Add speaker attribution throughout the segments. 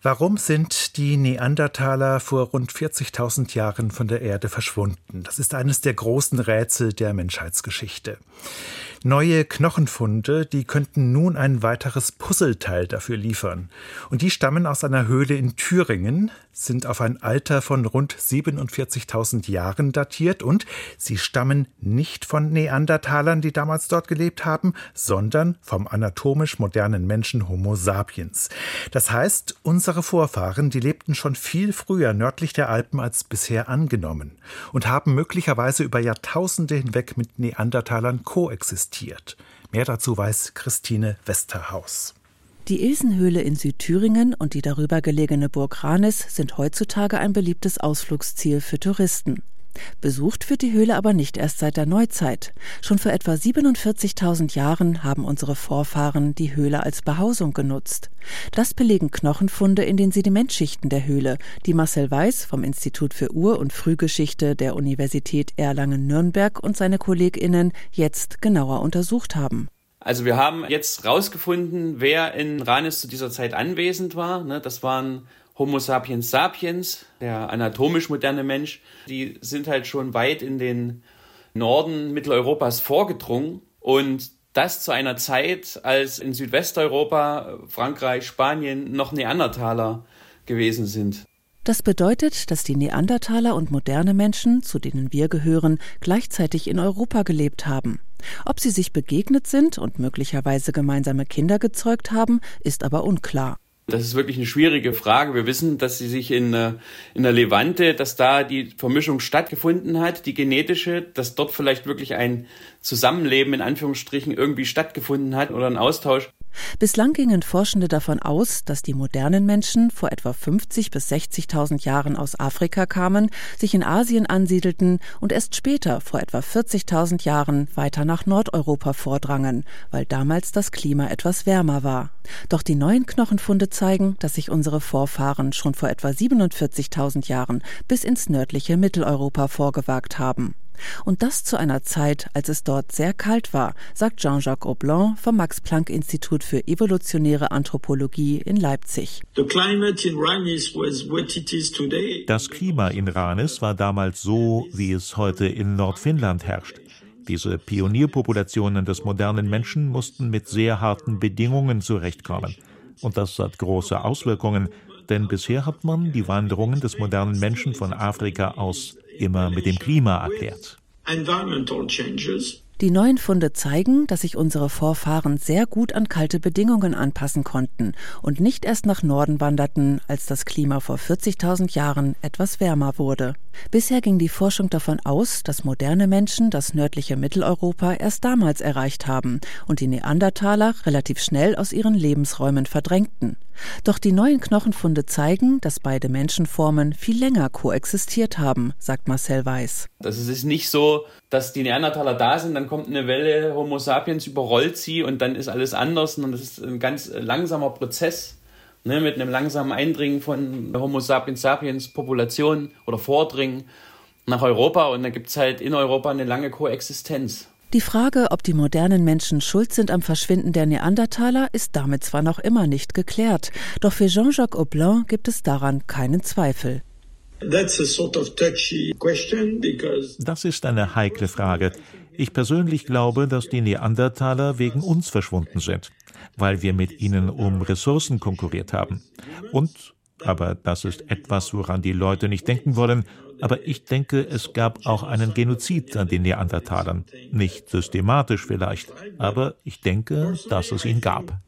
Speaker 1: Warum sind die Neandertaler vor rund 40.000 Jahren von der Erde verschwunden? Das ist eines der großen Rätsel der Menschheitsgeschichte. Neue Knochenfunde, die könnten nun ein weiteres Puzzleteil dafür liefern. Und die stammen aus einer Höhle in Thüringen, sind auf ein Alter von rund 47.000 Jahren datiert und sie stammen nicht von Neandertalern, die damals dort gelebt haben, sondern vom anatomisch modernen Menschen Homo sapiens. Das heißt, unsere Vorfahren, die lebten schon viel früher nördlich der Alpen als bisher angenommen und haben möglicherweise über Jahrtausende hinweg mit Neandertalern koexistiert. Mehr dazu weiß Christine Westerhaus.
Speaker 2: Die Ilsenhöhle in Südthüringen und die darüber gelegene Burg Ranis sind heutzutage ein beliebtes Ausflugsziel für Touristen. Besucht wird die Höhle aber nicht erst seit der Neuzeit. Schon vor etwa 47.000 Jahren haben unsere Vorfahren die Höhle als Behausung genutzt. Das belegen Knochenfunde in den Sedimentschichten der Höhle, die Marcel Weiß vom Institut für Ur- und Frühgeschichte der Universität Erlangen-Nürnberg und seine KollegInnen jetzt genauer untersucht haben.
Speaker 3: Also wir haben jetzt rausgefunden, wer in Ranis zu dieser Zeit anwesend war. Ne, das waren Homo sapiens sapiens, der anatomisch moderne Mensch. Die sind halt schon weit in den Norden Mitteleuropas vorgedrungen und das zu einer Zeit, als in Südwesteuropa, Frankreich, Spanien noch Neandertaler gewesen sind.
Speaker 2: Das bedeutet, dass die Neandertaler und moderne Menschen, zu denen wir gehören, gleichzeitig in Europa gelebt haben. Ob sie sich begegnet sind und möglicherweise gemeinsame Kinder gezeugt haben, ist aber unklar.
Speaker 3: Das ist wirklich eine schwierige Frage. Wir wissen, dass sie sich in, äh, in der Levante, dass da die Vermischung stattgefunden hat, die genetische, dass dort vielleicht wirklich ein Zusammenleben in Anführungsstrichen irgendwie stattgefunden hat oder ein Austausch.
Speaker 2: Bislang gingen Forschende davon aus, dass die modernen Menschen vor etwa 50 bis 60.000 Jahren aus Afrika kamen, sich in Asien ansiedelten und erst später, vor etwa 40.000 Jahren, weiter nach Nordeuropa vordrangen, weil damals das Klima etwas wärmer war. Doch die neuen Knochenfunde zeigen, dass sich unsere Vorfahren schon vor etwa 47.000 Jahren bis ins nördliche Mitteleuropa vorgewagt haben. Und das zu einer Zeit, als es dort sehr kalt war, sagt Jean-Jacques Aublin vom Max-Planck-Institut für evolutionäre Anthropologie in Leipzig.
Speaker 4: Das Klima in Ranis war damals so, wie es heute in Nordfinnland herrscht. Diese Pionierpopulationen des modernen Menschen mussten mit sehr harten Bedingungen zurechtkommen. Und das hat große Auswirkungen, denn bisher hat man die Wanderungen des modernen Menschen von Afrika aus immer mit dem Klima erklärt.
Speaker 2: Die neuen Funde zeigen, dass sich unsere Vorfahren sehr gut an kalte Bedingungen anpassen konnten und nicht erst nach Norden wanderten, als das Klima vor 40.000 Jahren etwas wärmer wurde. Bisher ging die Forschung davon aus, dass moderne Menschen das nördliche Mitteleuropa erst damals erreicht haben und die Neandertaler relativ schnell aus ihren Lebensräumen verdrängten. Doch die neuen Knochenfunde zeigen, dass beide Menschenformen viel länger koexistiert haben, sagt Marcel Weiß.
Speaker 3: Das ist nicht so, dass die Neandertaler da sind, dann kommt eine Welle Homo sapiens, überrollt sie und dann ist alles anders und das ist ein ganz langsamer Prozess ne, mit einem langsamen Eindringen von Homo sapiens sapiens Population oder Vordringen nach Europa und dann gibt es halt in Europa eine lange Koexistenz.
Speaker 2: Die Frage, ob die modernen Menschen schuld sind am Verschwinden der Neandertaler, ist damit zwar noch immer nicht geklärt, doch für Jean-Jacques Aublin gibt es daran keinen Zweifel.
Speaker 4: Das ist eine heikle Frage. Ich persönlich glaube, dass die Neandertaler wegen uns verschwunden sind, weil wir mit ihnen um Ressourcen konkurriert haben. Und, aber das ist etwas, woran die Leute nicht denken wollen, aber ich denke, es gab auch einen Genozid an den Neandertalern. Nicht systematisch vielleicht, aber ich denke, dass es ihn gab.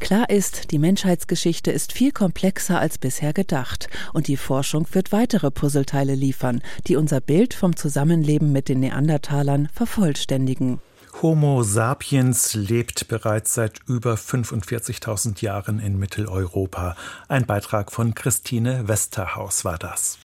Speaker 2: Klar ist, die Menschheitsgeschichte ist viel komplexer als bisher gedacht und die Forschung wird weitere Puzzleteile liefern, die unser Bild vom Zusammenleben mit den Neandertalern vervollständigen.
Speaker 1: Homo sapiens lebt bereits seit über 45.000 Jahren in Mitteleuropa. Ein Beitrag von Christine Westerhaus war das.